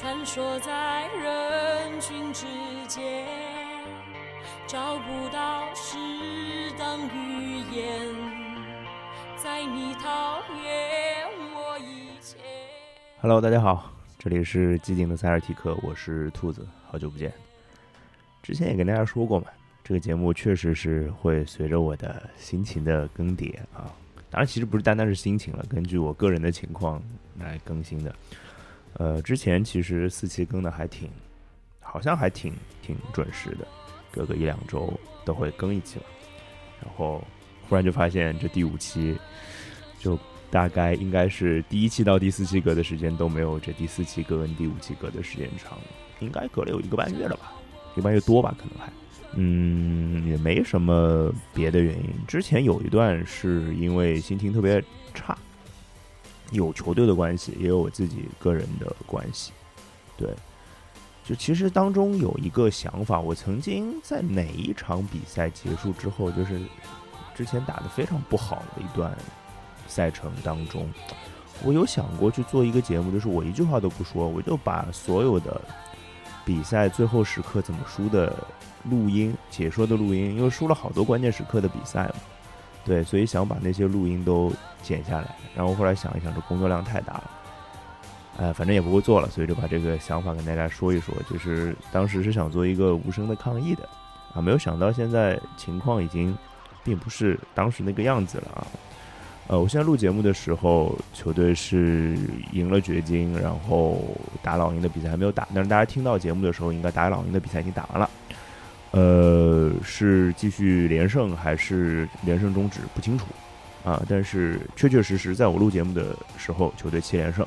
穿梭在人群之间，找不到适当语言，在你讨厌我以前。Hello，大家好，这里是寂静的塞尔提克，我是兔子，好久不见。之前也跟大家说过嘛，这个节目确实是会随着我的心情的更迭啊，当然其实不是单单是心情了，根据我个人的情况来更新的。呃，之前其实四期更的还挺，好像还挺挺准时的，隔个一两周都会更一期吧。然后忽然就发现这第五期就大概应该是第一期到第四期隔的时间都没有这第四期隔跟第五期隔的时间长，应该隔了有一个半月了吧，一个半月多吧，可能还，嗯，也没什么别的原因。之前有一段是因为心情特别差，有球队的关系，也有我自己个人的关系，对。就其实当中有一个想法，我曾经在哪一场比赛结束之后，就是之前打得非常不好的一段赛程当中，我有想过去做一个节目，就是我一句话都不说，我就把所有的比赛最后时刻怎么输的录音、解说的录音，因为输了好多关键时刻的比赛嘛，对，所以想把那些录音都剪下来。然后后来想一想，这工作量太大了，呃，反正也不会做了，所以就把这个想法跟大家说一说。就是当时是想做一个无声的抗议的，啊，没有想到现在情况已经并不是当时那个样子了啊。呃，我现在录节目的时候，球队是赢了掘金，然后打老鹰的比赛还没有打，但是大家听到节目的时候，应该打老鹰的比赛已经打完了。呃，是继续连胜还是连胜终止不清楚啊，但是确确实实在我录节目的时候，球队七连胜，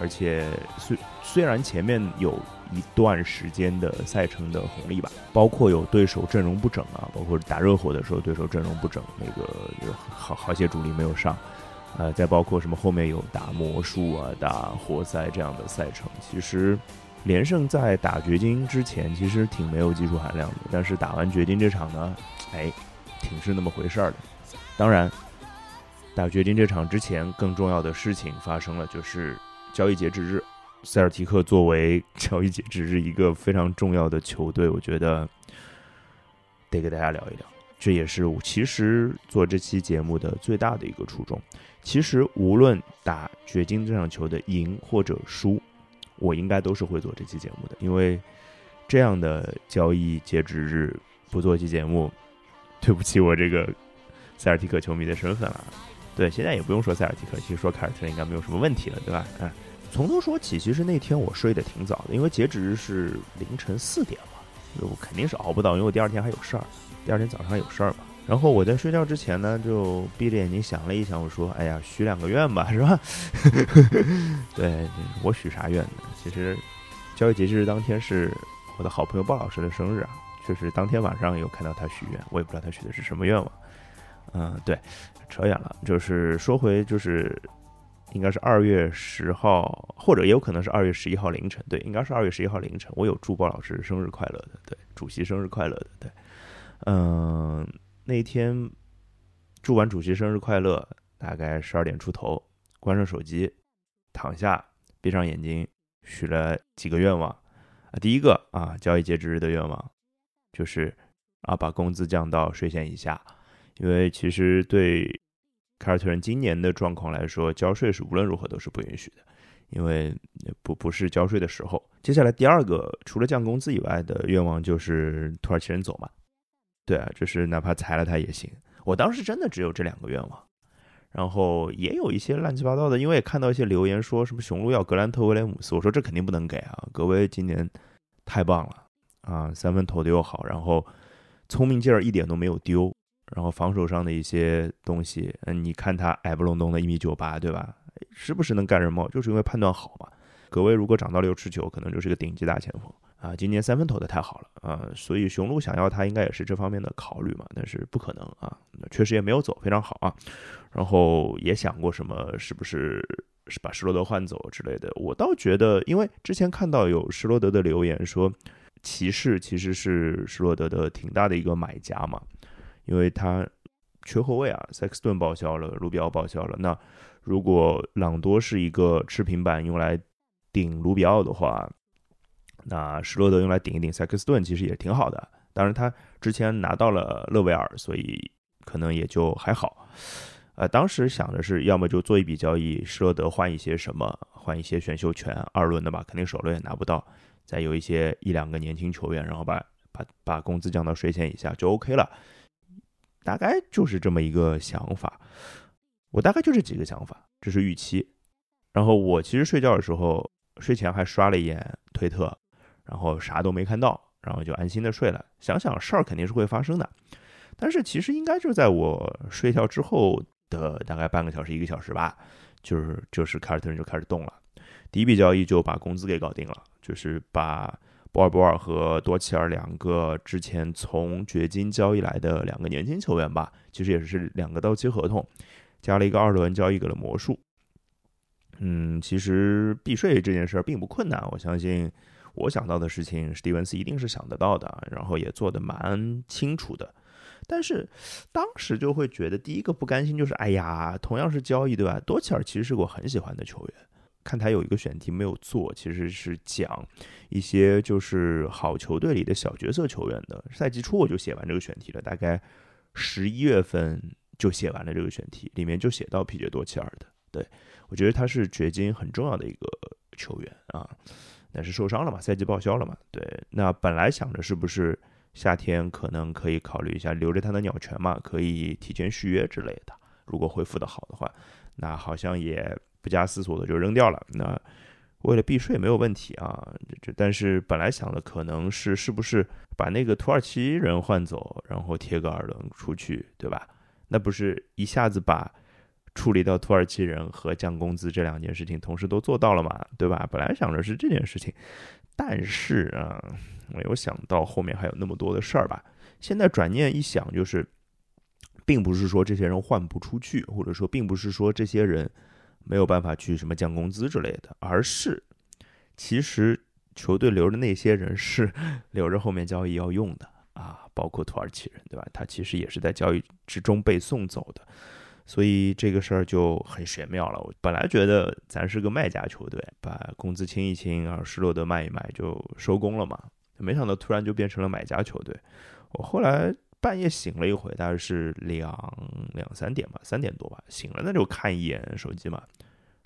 而且虽虽然前面有一段时间的赛程的红利吧，包括有对手阵容不整啊，包括打热火的时候对手阵容不整，那个有好好些主力没有上，呃，再包括什么后面有打魔术啊、打活塞这样的赛程，其实连胜在打掘金之前其实挺没有技术含量的，但是打完掘金这场呢，哎，挺是那么回事儿的。当然，打掘金这场之前更重要的事情发生了，就是交易截止日。塞尔提克作为交易截止日一个非常重要的球队，我觉得得给大家聊一聊。这也是我其实做这期节目的最大的一个初衷。其实无论打掘金这场球的赢或者输，我应该都是会做这期节目的，因为这样的交易截止日不做期节目，对不起我这个塞尔提克球迷的身份了。对，现在也不用说塞尔提克，其实说凯尔特人应该没有什么问题了，对吧？啊。从头说起，其实那天我睡得挺早的，因为截止日是凌晨四点嘛，我肯定是熬不到，因为我第二天还有事儿，第二天早上还有事儿嘛。然后我在睡觉之前呢，就闭着眼睛想了一想，我说：“哎呀，许两个愿吧，是吧？” 对我许啥愿呢？其实交易截止日当天是我的好朋友鲍老师的生日啊，确实当天晚上有看到他许愿，我也不知道他许的是什么愿望。嗯，对，扯远了，就是说回就是。应该是二月十号，或者也有可能是二月十一号凌晨。对，应该是二月十一号凌晨。我有祝鲍老师生日快乐的，对，主席生日快乐的，对，嗯，那天祝完主席生日快乐，大概十二点出头，关上手机，躺下，闭上眼睛，许了几个愿望啊。第一个啊，交易截止日的愿望就是啊，把工资降到税线以下，因为其实对。凯尔特人今年的状况来说，交税是无论如何都是不允许的，因为不不是交税的时候。接下来第二个，除了降工资以外的愿望就是土耳其人走嘛，对啊，就是哪怕裁了他也行。我当时真的只有这两个愿望，然后也有一些乱七八糟的，因为也看到一些留言说什么雄鹿要格兰特威廉姆斯，我说这肯定不能给啊，格威今年太棒了啊，三分投的又好，然后聪明劲儿一点都没有丢。然后防守上的一些东西，嗯，你看他矮不隆咚的一米九八，对吧？时不时能干人帽，就是因为判断好嘛。格威如果涨到六尺九，可能就是个顶级大前锋啊。今年三分投的太好了啊，所以雄鹿想要他，应该也是这方面的考虑嘛。但是不可能啊，确实也没有走，非常好啊。然后也想过什么，是不是是把施罗德换走之类的？我倒觉得，因为之前看到有施罗德的留言说，骑士其实是施罗德的挺大的一个买家嘛。因为他缺后卫啊，塞克斯顿报销了，卢比奥报销了。那如果朗多是一个持平板用来顶卢比奥的话，那施罗德用来顶一顶塞克斯顿其实也挺好的。当然，他之前拿到了勒维尔，所以可能也就还好。呃，当时想的是，要么就做一笔交易，施罗德换一些什么，换一些选秀权，二轮的吧，肯定首轮也拿不到。再有一些一两个年轻球员，然后把把把工资降到税前以下就 OK 了。大概就是这么一个想法。我大概就这几个想法，这是预期。然后我其实睡觉的时候，睡前还刷了一眼推特，然后啥都没看到，然后就安心的睡了。想想事儿肯定是会发生的，但是其实应该就在我睡觉之后的大概半个小时、一个小时吧，就是就是凯尔特人就开始动了。第一笔交易就把工资给搞定了，就是把博尔博尔和多奇尔两个之前从掘金交易来的两个年轻球员吧，其实也是两个到期合同。加了一个二轮交易给了魔术，嗯，其实避税这件事儿并不困难，我相信我想到的事情，史蒂文斯一定是想得到的，然后也做得蛮清楚的。但是当时就会觉得，第一个不甘心就是，哎呀，同样是交易，对吧？多切尔其实是我很喜欢的球员。看台有一个选题没有做，其实是讲一些就是好球队里的小角色球员的。赛季初我就写完这个选题了，大概十一月份。就写完了这个选题，里面就写到皮杰多切尔的。对我觉得他是掘金很重要的一个球员啊，但是受伤了嘛，赛季报销了嘛。对，那本来想着是不是夏天可能可以考虑一下留着他的鸟权嘛，可以提前续约之类的。如果恢复的好的话，那好像也不加思索的就扔掉了。那为了避税没有问题啊，这这但是本来想的可能是是不是把那个土耳其人换走，然后贴个二轮出去，对吧？那不是一下子把处理到土耳其人和降工资这两件事情同时都做到了嘛？对吧？本来想着是这件事情，但是啊，没有想到后面还有那么多的事儿吧？现在转念一想，就是并不是说这些人换不出去，或者说并不是说这些人没有办法去什么降工资之类的，而是其实球队留着那些人是 留着后面交易要用的。啊，包括土耳其人，对吧？他其实也是在交易之中被送走的，所以这个事儿就很玄妙了。我本来觉得咱是个卖家球队，把工资清一清，然后施罗德卖一卖就收工了嘛，没想到突然就变成了买家球队。我后来半夜醒了一回，大概是两两三点吧，三点多吧，醒了那就看一眼手机嘛，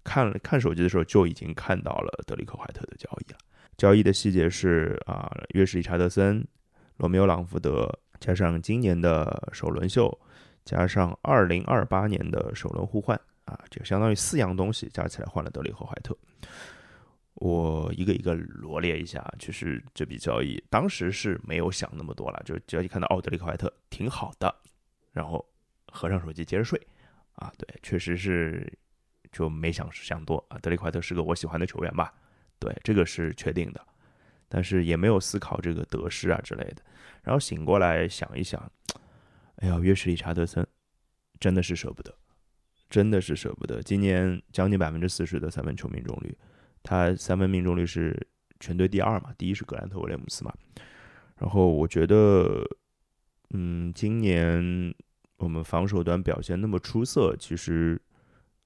看了看手机的时候就已经看到了德里克怀特的交易了。交易的细节是啊，约什理查德森。罗密欧·朗福德加上今年的首轮秀，加上二零二八年的首轮互换啊，就相当于四样东西加起来换了德里和怀特。我一个一个罗列一下，其实这笔交易当时是没有想那么多了，就交易看到哦，德里克怀特挺好的，然后合上手机接着睡啊。对，确实是就没想想多啊。德里克怀特是个我喜欢的球员吧？对，这个是确定的。但是也没有思考这个得失啊之类的，然后醒过来想一想，哎呀，约什理查德森真的是舍不得，真的是舍不得。今年将近百分之四十的三分球命中率，他三分命中率是全队第二嘛，第一是格兰特威廉姆斯嘛。然后我觉得，嗯，今年我们防守端表现那么出色，其实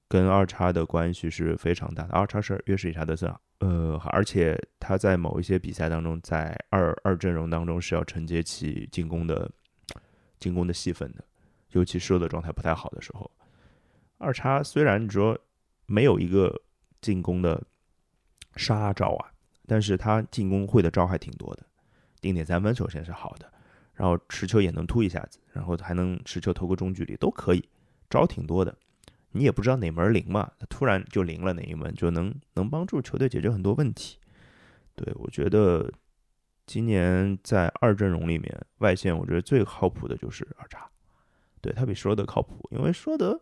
跟二叉的关系是非常大的。二叉是约什理查德森啊。呃，而且他在某一些比赛当中，在二二阵容当中是要承接起进攻的进攻的戏份的，尤其是的状态不太好的时候。二叉虽然你说没有一个进攻的杀招啊，但是他进攻会的招还挺多的，定点三分首先是好的，然后持球也能突一下子，然后还能持球投个中距离都可以，招挺多的。你也不知道哪门灵嘛，他突然就灵了哪一门，就能能帮助球队解决很多问题。对我觉得今年在二阵容里面，外线我觉得最靠谱的就是二叉，对他比施罗德靠谱，因为施罗德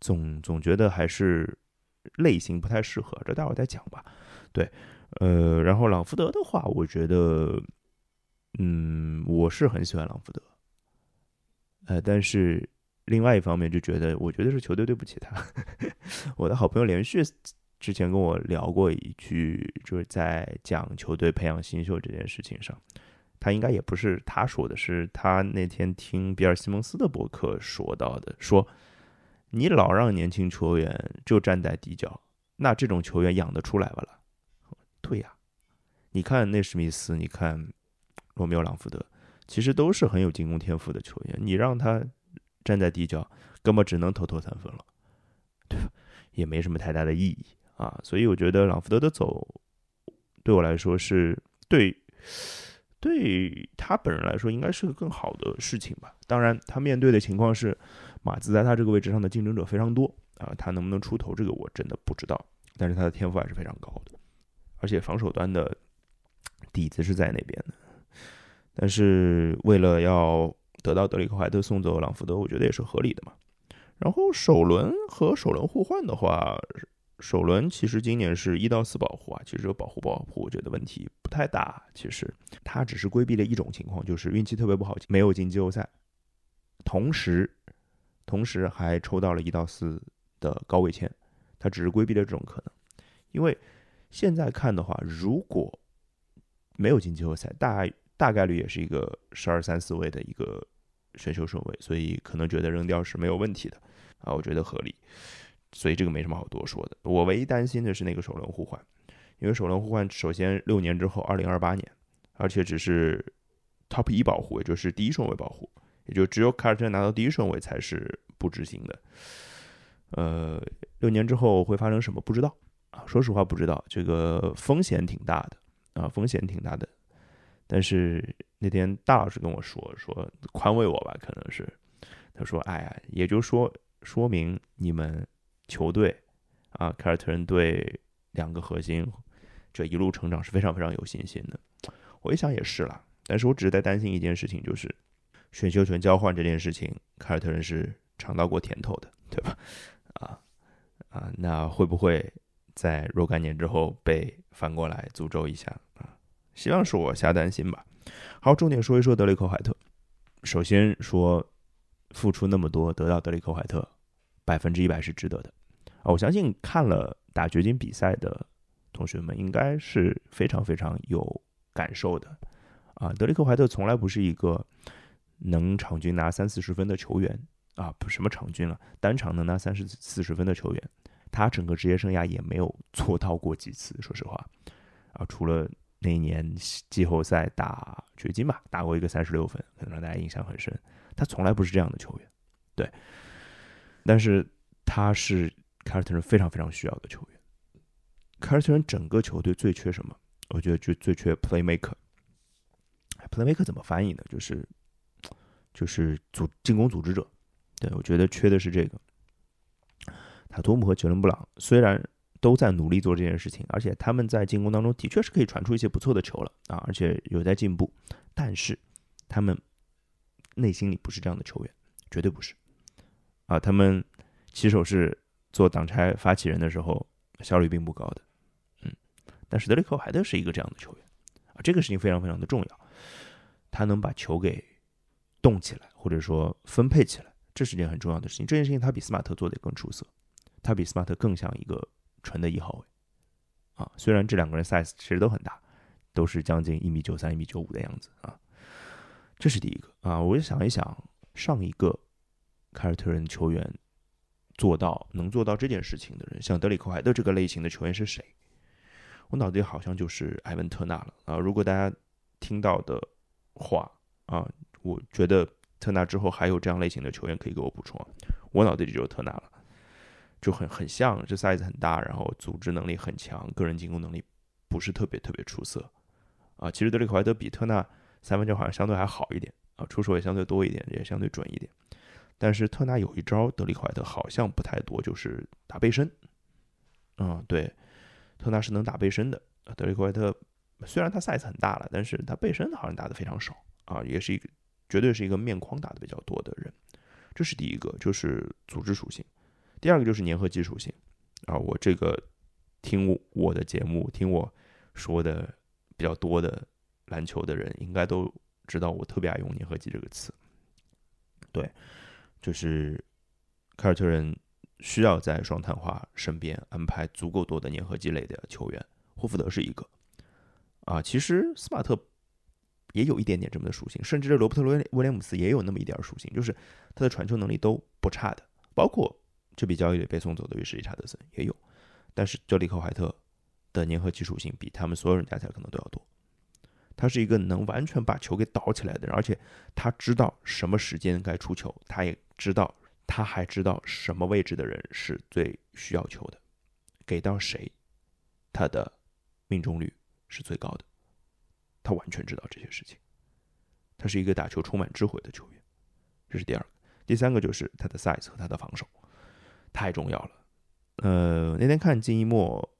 总总觉得还是类型不太适合，这待会儿再讲吧。对，呃，然后朗福德的话，我觉得，嗯，我是很喜欢朗福德，呃，但是。另外一方面就觉得，我觉得是球队对不起他。我的好朋友连续之前跟我聊过一句，就是在讲球队培养新秀这件事情上，他应该也不是他说的，是他那天听比尔·西蒙斯的博客说到的，说你老让年轻球员就站在底角，那这种球员养得出来吧了对呀，你看内史密斯，你看罗密欧朗福德，其实都是很有进攻天赋的球员。你让他站在底角，根本只能投投三分了，对吧？也没什么太大的意义啊。所以我觉得朗福德的走，对我来说是对。对他本人来说，应该是个更好的事情吧。当然，他面对的情况是，马兹在他这个位置上的竞争者非常多啊。他能不能出头，这个我真的不知道。但是他的天赋还是非常高的，而且防守端的底子是在那边的。但是为了要得到德里克怀特送走朗福德，我觉得也是合理的嘛。然后首轮和首轮互换的话。首轮其实今年是一到四保护啊，其实保护不保护，我觉得问题不太大。其实他只是规避了一种情况，就是运气特别不好，没有进季后赛。同时，同时还抽到了一到四的高位签，他只是规避了这种可能。因为现在看的话，如果没有进季后赛，大大概率也是一个十二三四位的一个选秀顺位，所以可能觉得扔掉是没有问题的啊，我觉得合理。所以这个没什么好多说的。我唯一担心的是那个首轮互换，因为首轮互换首先六年之后，二零二八年，而且只是 top 一保护，也就是第一顺位保护，也就只有卡尔特拿到第一顺位才是不执行的。呃，六年之后会发生什么？不知道啊，说实话不知道。这个风险挺大的啊，风险挺大的。但是那天大老师跟我说，说宽慰我吧，可能是他说，哎呀，也就说说明你们。球队啊，凯尔特人对两个核心这一路成长是非常非常有信心的。我一想也是啦，但是我只是在担心一件事情，就是选秀权交换这件事情，凯尔特人是尝到过甜头的，对吧？啊啊，那会不会在若干年之后被反过来诅咒一下啊？希望是我瞎担心吧。好，重点说一说德雷克怀特。首先说，付出那么多得到德雷克怀特。百分之一百是值得的啊！我相信看了打掘金比赛的同学们应该是非常非常有感受的啊！德里克怀特从来不是一个能场均拿三四十分的球员啊，不什么场均了，单场能拿三十四十分的球员，他整个职业生涯也没有做到过几次，说实话啊，除了那一年季后赛打掘金吧，打过一个三十六分，可能让大家印象很深，他从来不是这样的球员，对。但是他是凯尔特人非常非常需要的球员。凯尔特人整个球队最缺什么？我觉得就最缺 playmaker。playmaker 怎么翻译呢？就是就是组进攻组织者。对我觉得缺的是这个。塔图姆和杰伦布朗虽然都在努力做这件事情，而且他们在进攻当中的确是可以传出一些不错的球了啊，而且有在进步。但是他们内心里不是这样的球员，绝对不是。啊，他们起手是做挡拆发起人的时候效率并不高的，嗯，但是德里克怀特是一个这样的球员啊，这个事情非常非常的重要，他能把球给动起来，或者说分配起来，这是件很重要的事情。这件事情他比斯马特做的更出色，他比斯马特更像一个纯的一号位啊，虽然这两个人 size 其实都很大，都是将近一米九三、一米九五的样子啊，这是第一个啊，我就想一想上一个。凯尔特人球员做到能做到这件事情的人，像德里克怀特这个类型的球员是谁？我脑子里好像就是埃文特纳了啊！如果大家听到的话啊，我觉得特纳之后还有这样类型的球员可以给我补充。我脑子里就是特纳了，就很很像，这 size 很大，然后组织能力很强，个人进攻能力不是特别特别出色啊。其实德里克怀特比特纳三分球好像相对还好一点啊，出手也相对多一点，也相对准一点。但是特纳有一招，德里克怀特好像不太多，就是打背身。嗯，对，特纳是能打背身的。德里克怀特虽然他 size 很大了，但是他背身好像打的非常少啊，也是一个绝对是一个面框打的比较多的人。这是第一个，就是组织属性。第二个就是粘合剂属性啊，我这个听我的节目听我说的比较多的篮球的人，应该都知道我特别爱用粘合剂这个词。对。就是凯尔特人需要在双探花身边安排足够多的粘合积累的球员，霍福德是一个啊。其实斯马特也有一点点这么的属性，甚至罗伯特威威廉姆斯也有那么一点属性，就是他的传球能力都不差的。包括这笔交易里被送走的约什理查德森也有，但是这里克怀特的粘合技属性比他们所有人加起来可能都要多。他是一个能完全把球给倒起来的人，而且他知道什么时间该出球，他也知道，他还知道什么位置的人是最需要球的，给到谁，他的命中率是最高的。他完全知道这些事情。他是一个打球充满智慧的球员，这是第二个。第三个就是他的 size 和他的防守太重要了。呃，那天看金一墨。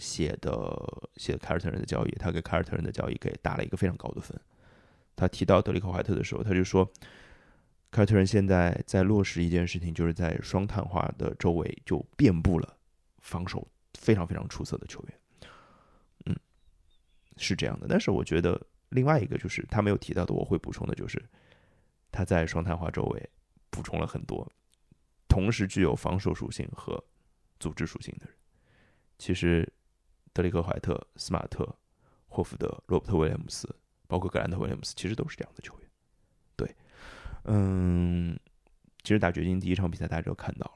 写的写凯尔特人的交易，他给凯尔特人的交易给打了一个非常高的分。他提到德里克怀特的时候，他就说，凯尔特人现在在落实一件事情，就是在双碳化的周围就遍布了防守非常非常出色的球员。嗯，是这样的。但是我觉得另外一个就是他没有提到的，我会补充的就是他在双碳化周围补充了很多同时具有防守属性和组织属性的人。其实。德里克·怀特、斯马特、霍福德、罗伯特·威廉姆斯，包括格兰特·威廉姆斯，其实都是这样的球员。对，嗯，其实打掘金第一场比赛大家都看到了，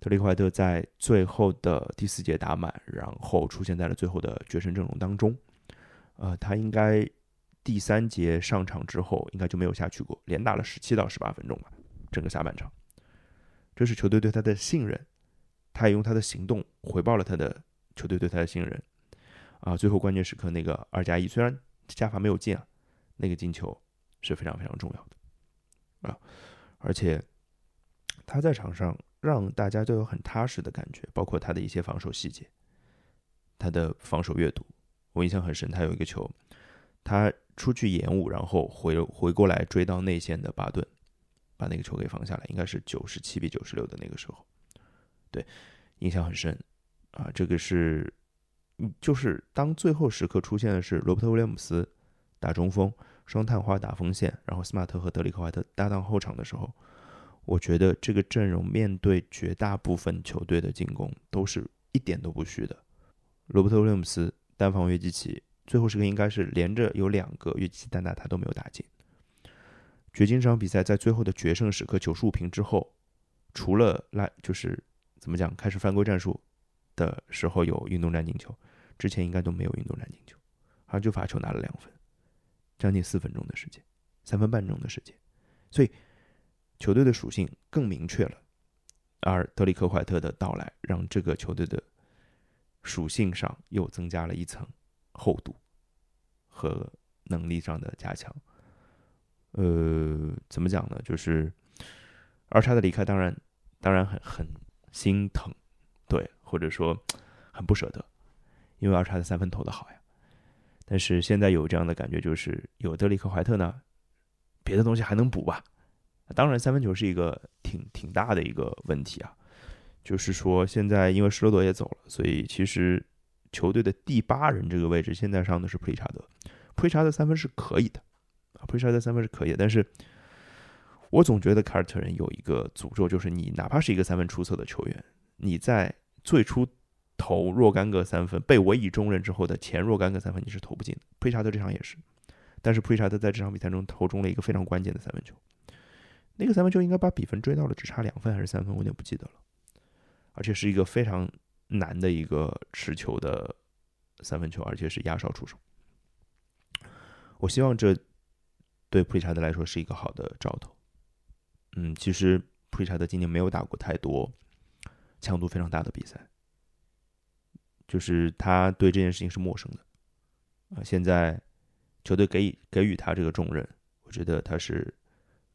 德里克·怀特在最后的第四节打满，然后出现在了最后的决胜阵容当中。呃，他应该第三节上场之后，应该就没有下去过，连打了十七到十八分钟吧，整个下半场。这是球队对他的信任，他也用他的行动回报了他的。球队对他的信任，啊，最后关键时刻那个二加一，虽然加罚没有进啊，那个进球是非常非常重要的，啊，而且他在场上让大家都有很踏实的感觉，包括他的一些防守细节，他的防守阅读，我印象很深。他有一个球，他出去延误，然后回回过来追到内线的巴顿，把那个球给防下来，应该是九十七比九十六的那个时候，对，印象很深。啊，这个是，嗯就是当最后时刻出现的是罗伯特威廉姆斯打中锋，双探花打锋线，然后斯马特和德里克怀特搭档后场的时候，我觉得这个阵容面对绝大部分球队的进攻都是一点都不虚的。罗伯特威廉姆斯单防约基奇，最后时刻应该是连着有两个约基奇单打他都没有打进。掘金这场比赛在最后的决胜时刻九十五平之后，除了来就是怎么讲开始犯规战术。的时候有运动战进球，之前应该都没有运动战进球，好像就罚球拿了两分，将近四分钟的时间，三分半钟的时间，所以球队的属性更明确了。而德里克怀特的到来，让这个球队的属性上又增加了一层厚度和能力上的加强。呃，怎么讲呢？就是二叉的离开，当然当然很很心疼。或者说很不舍得，因为二叉的三分投的好呀。但是现在有这样的感觉，就是有德里克怀特呢，别的东西还能补吧。当然，三分球是一个挺挺大的一个问题啊。就是说，现在因为施罗德也走了，所以其实球队的第八人这个位置现在上的是普利查德。普利查德三分是可以的啊，普利查德三分是可以的。但是我总觉得凯尔特人有一个诅咒，就是你哪怕是一个三分出色的球员。你在最初投若干个三分，被委以重任之后的前若干个三分，你是投不进的。普利查德这场也是，但是普利查德在这场比赛中投中了一个非常关键的三分球，那个三分球应该把比分追到了只差两分还是三分，我有点不记得了。而且是一个非常难的一个持球的三分球，而且是压哨出手。我希望这对普利查德来说是一个好的兆头。嗯，其实普利查德今年没有打过太多。强度非常大的比赛，就是他对这件事情是陌生的啊。现在球队给予给予他这个重任，我觉得他是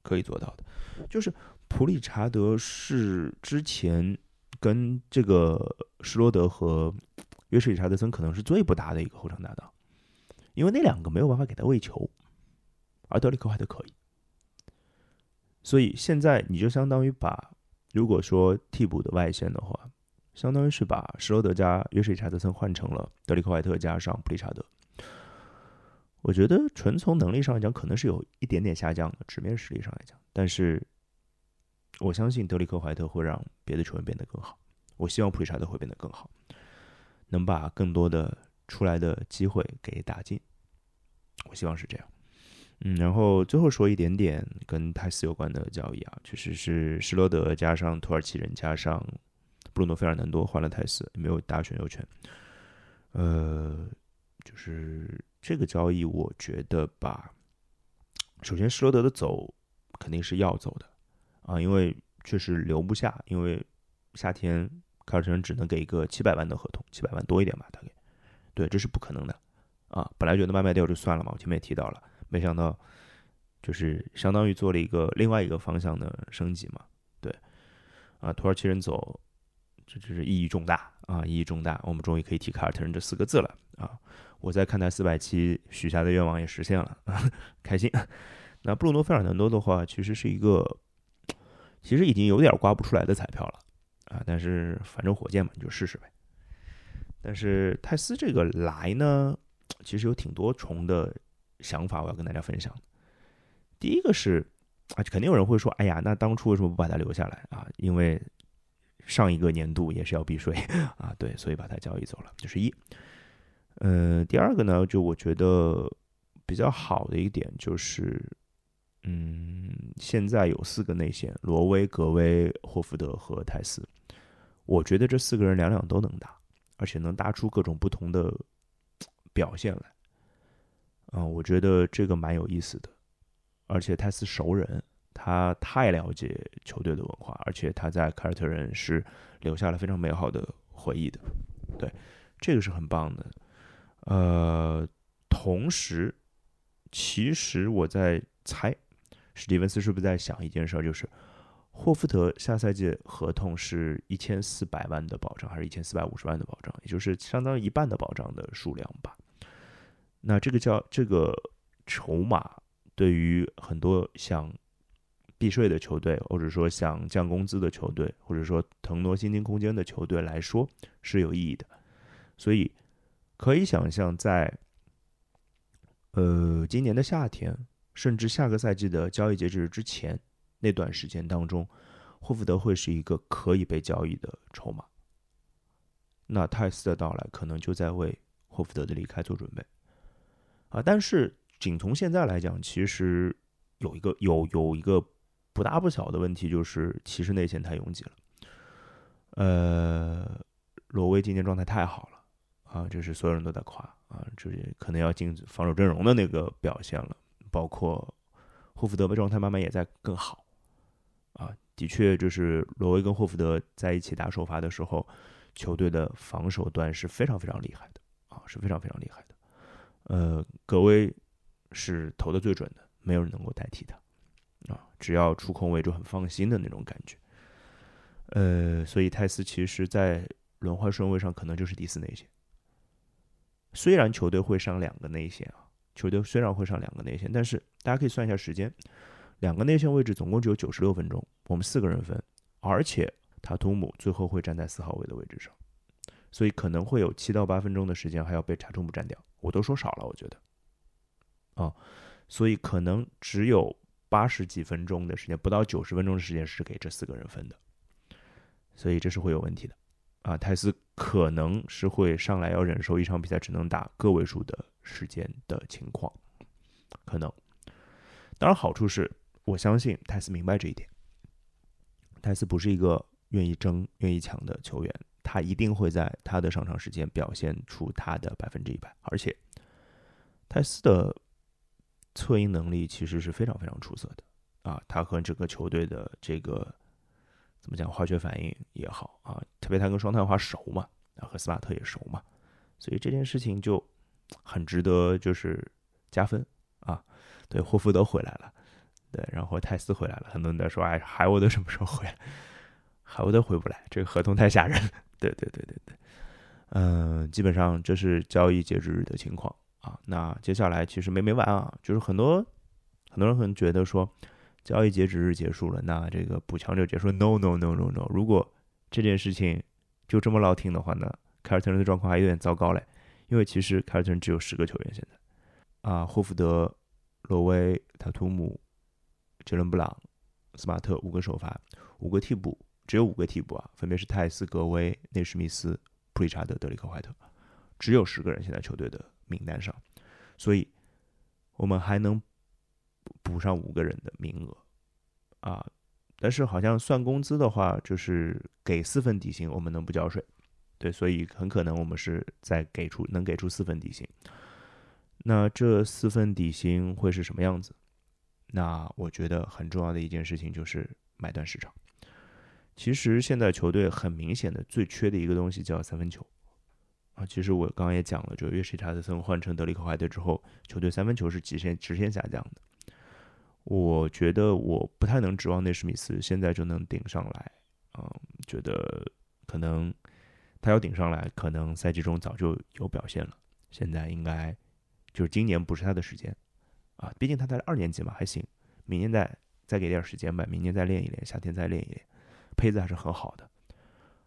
可以做到的。就是普里查德是之前跟这个施罗德和约什里查德森可能是最不搭的一个后场搭档，因为那两个没有办法给他喂球，而德里克怀特可以，所以现在你就相当于把。如果说替补的外线的话，相当于是把施罗德加约什里查德森换成了德里克怀特加上普利查德。我觉得纯从能力上来讲，可能是有一点点下降的，纸面实力上来讲。但是我相信德里克怀特会让别的球员变得更好。我希望普利查德会变得更好，能把更多的出来的机会给打进。我希望是这样。嗯，然后最后说一点点跟泰斯有关的交易啊，确实是施罗德加上土耳其人加上布鲁诺费尔南多换了泰斯，没有打选优权。呃，就是这个交易，我觉得吧，首先施罗德的走肯定是要走的啊，因为确实留不下，因为夏天凯尔特人只能给一个七百万的合同，七百万多一点吧，大概，对，这是不可能的啊。本来觉得卖卖掉就算了嘛，我前面也提到了，没想到就是相当于做了一个另外一个方向的升级嘛，对，啊，土耳其人走，这这是意义重大啊，意义重大，我们终于可以提卡尔特人这四个字了啊。我在看台四百七许下的愿望也实现了，开心。那布鲁诺费尔南多的话，其实是一个，其实已经有点刮不出来的彩票了啊。但是反正火箭嘛，你就试试呗。但是泰斯这个来呢，其实有挺多重的想法，我要跟大家分享。第一个是啊，肯定有人会说，哎呀，那当初为什么不把他留下来啊？因为上一个年度也是要避税 啊，对，所以把他交易走了，这是一。呃，第二个呢，就我觉得比较好的一点就是，嗯，现在有四个内线：罗威、格威、霍福德和泰斯。我觉得这四个人两两都能打，而且能打出各种不同的表现来。嗯，我觉得这个蛮有意思的。而且泰斯熟人，他太了解球队的文化，而且他在凯尔特人是留下了非常美好的回忆的。对，这个是很棒的。呃，同时，其实我在猜，史蒂文斯是不是在想一件事儿，就是霍福德下赛季合同是一千四百万的保障，还是一千四百五十万的保障，也就是相当于一半的保障的数量吧？那这个叫这个筹码，对于很多想避税的球队，或者说想降工资的球队，或者说腾挪薪金空间的球队来说是有意义的，所以。可以想象，在呃今年的夏天，甚至下个赛季的交易截止日之前那段时间当中，霍福德会是一个可以被交易的筹码。那泰斯的到来可能就在为霍福德的离开做准备啊！但是仅从现在来讲，其实有一个有有一个不大不小的问题，就是骑士内线太拥挤了。呃，罗威今年状态太好了。啊，这是所有人都在夸啊，这可能要进防守阵容的那个表现了。包括霍福德的状态慢慢也在更好啊，的确就是罗威跟霍福德在一起打首发的时候，球队的防守端是非常非常厉害的啊，是非常非常厉害的。呃，格威是投的最准的，没有人能够代替他啊，只要出空位就很放心的那种感觉。呃，所以泰斯其实，在轮换顺位上可能就是第四内线。虽然球队会上两个内线啊，球队虽然会上两个内线，但是大家可以算一下时间，两个内线位置总共只有九十六分钟，我们四个人分，而且塔图姆最后会站在四号位的位置上，所以可能会有七到八分钟的时间还要被查图姆占掉，我都说少了，我觉得，啊，所以可能只有八十几分钟的时间，不到九十分钟的时间是给这四个人分的，所以这是会有问题的。啊，泰斯可能是会上来要忍受一场比赛只能打个位数的时间的情况，可能。当然，好处是我相信泰斯明白这一点。泰斯不是一个愿意争、愿意抢的球员，他一定会在他的上场时间表现出他的百分之一百。而且，泰斯的策应能力其实是非常非常出色的啊，他和整个球队的这个。怎么讲？化学反应也好啊，特别他跟双探花熟嘛，啊和斯马特也熟嘛，所以这件事情就很值得就是加分啊。对，霍福德回来了，对，然后泰斯回来了，很多人在说，哎，海沃德什么时候回来？海沃德回不来，这个合同太吓人。对对对对对，嗯，基本上这是交易截止日的情况啊。那接下来其实没没完啊，就是很多很多人可能觉得说。交易截止日结束了，那这个补强就结束 no no no no no，如果这件事情就这么老听的话呢，凯尔特人的状况还有点糟糕嘞，因为其实凯尔特人只有十个球员现在，啊，霍福德、罗威、塔图姆、杰伦布朗、斯马特五个首发，五个替补，只有五个替补啊，分别是泰斯、格威、内史密斯、普里查德、德里克怀特，只有十个人现在球队的名单上，所以我们还能。补上五个人的名额，啊，但是好像算工资的话，就是给四份底薪，我们能不交税，对，所以很可能我们是在给出能给出四份底薪。那这四份底薪会是什么样子？那我觉得很重要的一件事情就是买断市场。其实现在球队很明显的最缺的一个东西叫三分球啊。其实我刚刚也讲了，就约什查德森换成德里克怀特之后，球队三分球是直线直线下降的。我觉得我不太能指望内史密斯现在就能顶上来，嗯，觉得可能他要顶上来，可能赛季中早就有表现了。现在应该就是今年不是他的时间啊，毕竟他才二年级嘛，还行。明年再再给点时间吧，明年再练一练，夏天再练一练，配置还是很好的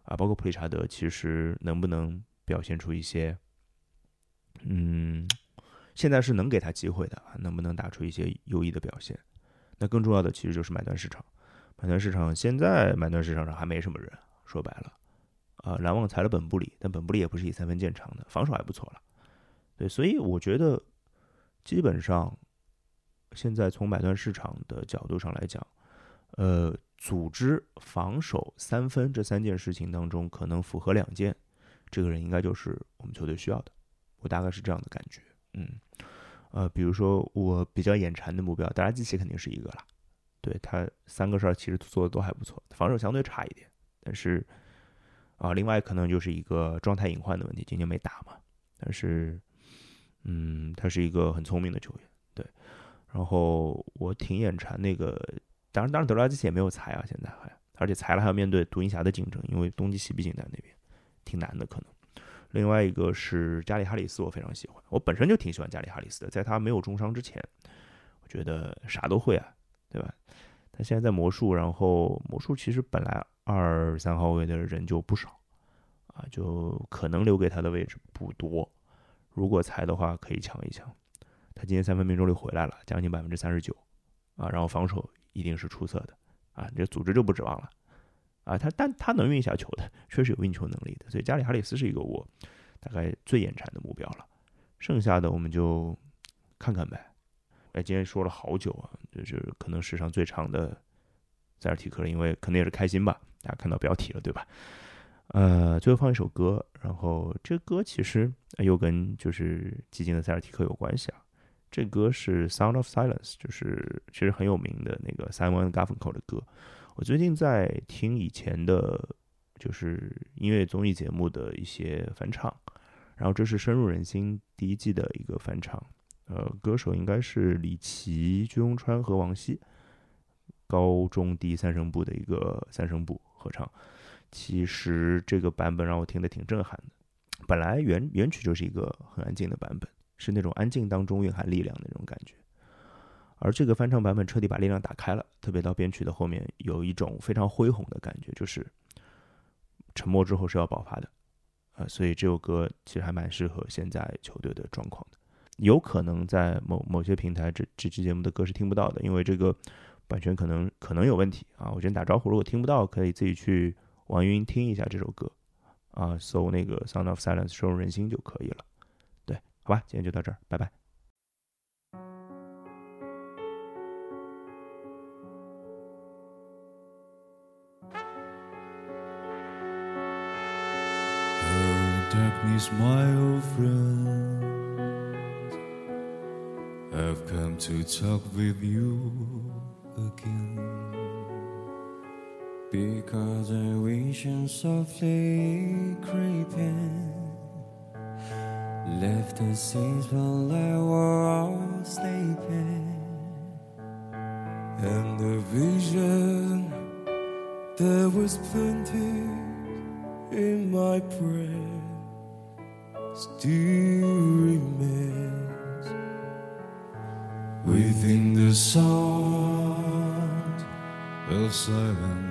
啊。包括普利查德，其实能不能表现出一些，嗯。现在是能给他机会的，能不能打出一些优异的表现？那更重要的其实就是买断市场。买断市场现在买断市场上还没什么人，说白了，啊，篮网裁了本布里，但本布里也不是以三分见长的，防守还不错了。对，所以我觉得基本上现在从买断市场的角度上来讲，呃，组织、防守、三分这三件事情当中，可能符合两件，这个人应该就是我们球队需要的。我大概是这样的感觉。嗯，呃，比如说我比较眼馋的目标，大家机器肯定是一个啦。对他三个事儿其实做的都还不错，防守相对差一点，但是啊，另外可能就是一个状态隐患的问题，今年没打嘛。但是，嗯，他是一个很聪明的球员，对。然后我挺眼馋那个，当然，当然德拉基奇也没有裁啊，现在还，而且裁了还要面对独行侠的竞争，因为东契奇毕竟在那边，挺难的可能。另外一个是加里哈里斯，我非常喜欢。我本身就挺喜欢加里哈里斯的，在他没有重伤之前，我觉得啥都会啊，对吧？他现在在魔术，然后魔术其实本来二三号位的人就不少啊，就可能留给他的位置不多。如果裁的话，可以抢一抢。他今天三分命中率回来了，将近百分之三十九啊，然后防守一定是出色的啊，这组织就不指望了。啊，他但他能运下球的，确实有运球能力的，所以加里哈里斯是一个我大概最眼馋的目标了。剩下的我们就看看呗。哎，今天说了好久啊，就是可能史上最长的塞尔提克了，因为可能也是开心吧，大家看到标题了对吧？呃，最后放一首歌，然后这歌其实又跟就是激进的塞尔提克有关系啊。这歌是《Sound of Silence》，就是其实很有名的那个 Simon Garfunkel 的歌。我最近在听以前的，就是音乐综艺节目的一些翻唱，然后这是深入人心第一季的一个翻唱，呃，歌手应该是李琦、鞠庸川和王晰，高中低三声部的一个三声部合唱。其实这个版本让我听得挺震撼的，本来原原曲就是一个很安静的版本，是那种安静当中蕴含力量的那种感觉。而这个翻唱版本彻底把力量打开了，特别到编曲的后面，有一种非常恢宏的感觉，就是沉默之后是要爆发的，啊，所以这首歌其实还蛮适合现在球队的状况的。有可能在某某些平台，这这期节目的歌是听不到的，因为这个版权可能可能有问题啊。我先打招呼，如果听不到，可以自己去网易云听一下这首歌，啊，搜那个《Sound of Silence》收入人心就可以了。对，好吧，今天就到这儿，拜拜。darkness, my old friend. I've come to talk with you again. Because a vision softly creeping left the scenes while I was sleeping. And the vision that was planted in my prayer still remains within the sound of silence.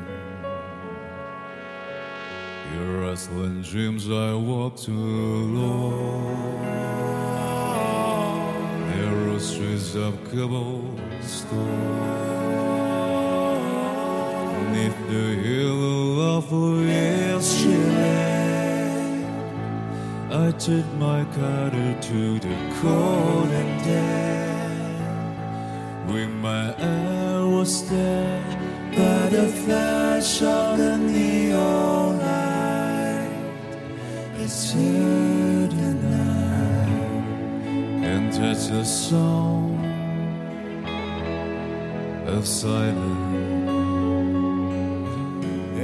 Your rustling dreams, I walked along narrow streets of cobblestone. Neath the yellow of yesterday I took my cutter to the cold and dead. When my was stared by the flash of the neon it's here tonight, and it's a song of silence.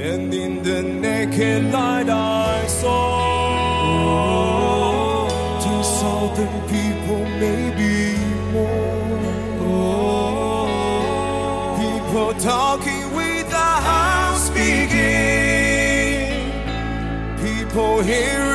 And in the naked light, I saw oh, two southern people, maybe more. Oh, people talking without speaking, people hearing.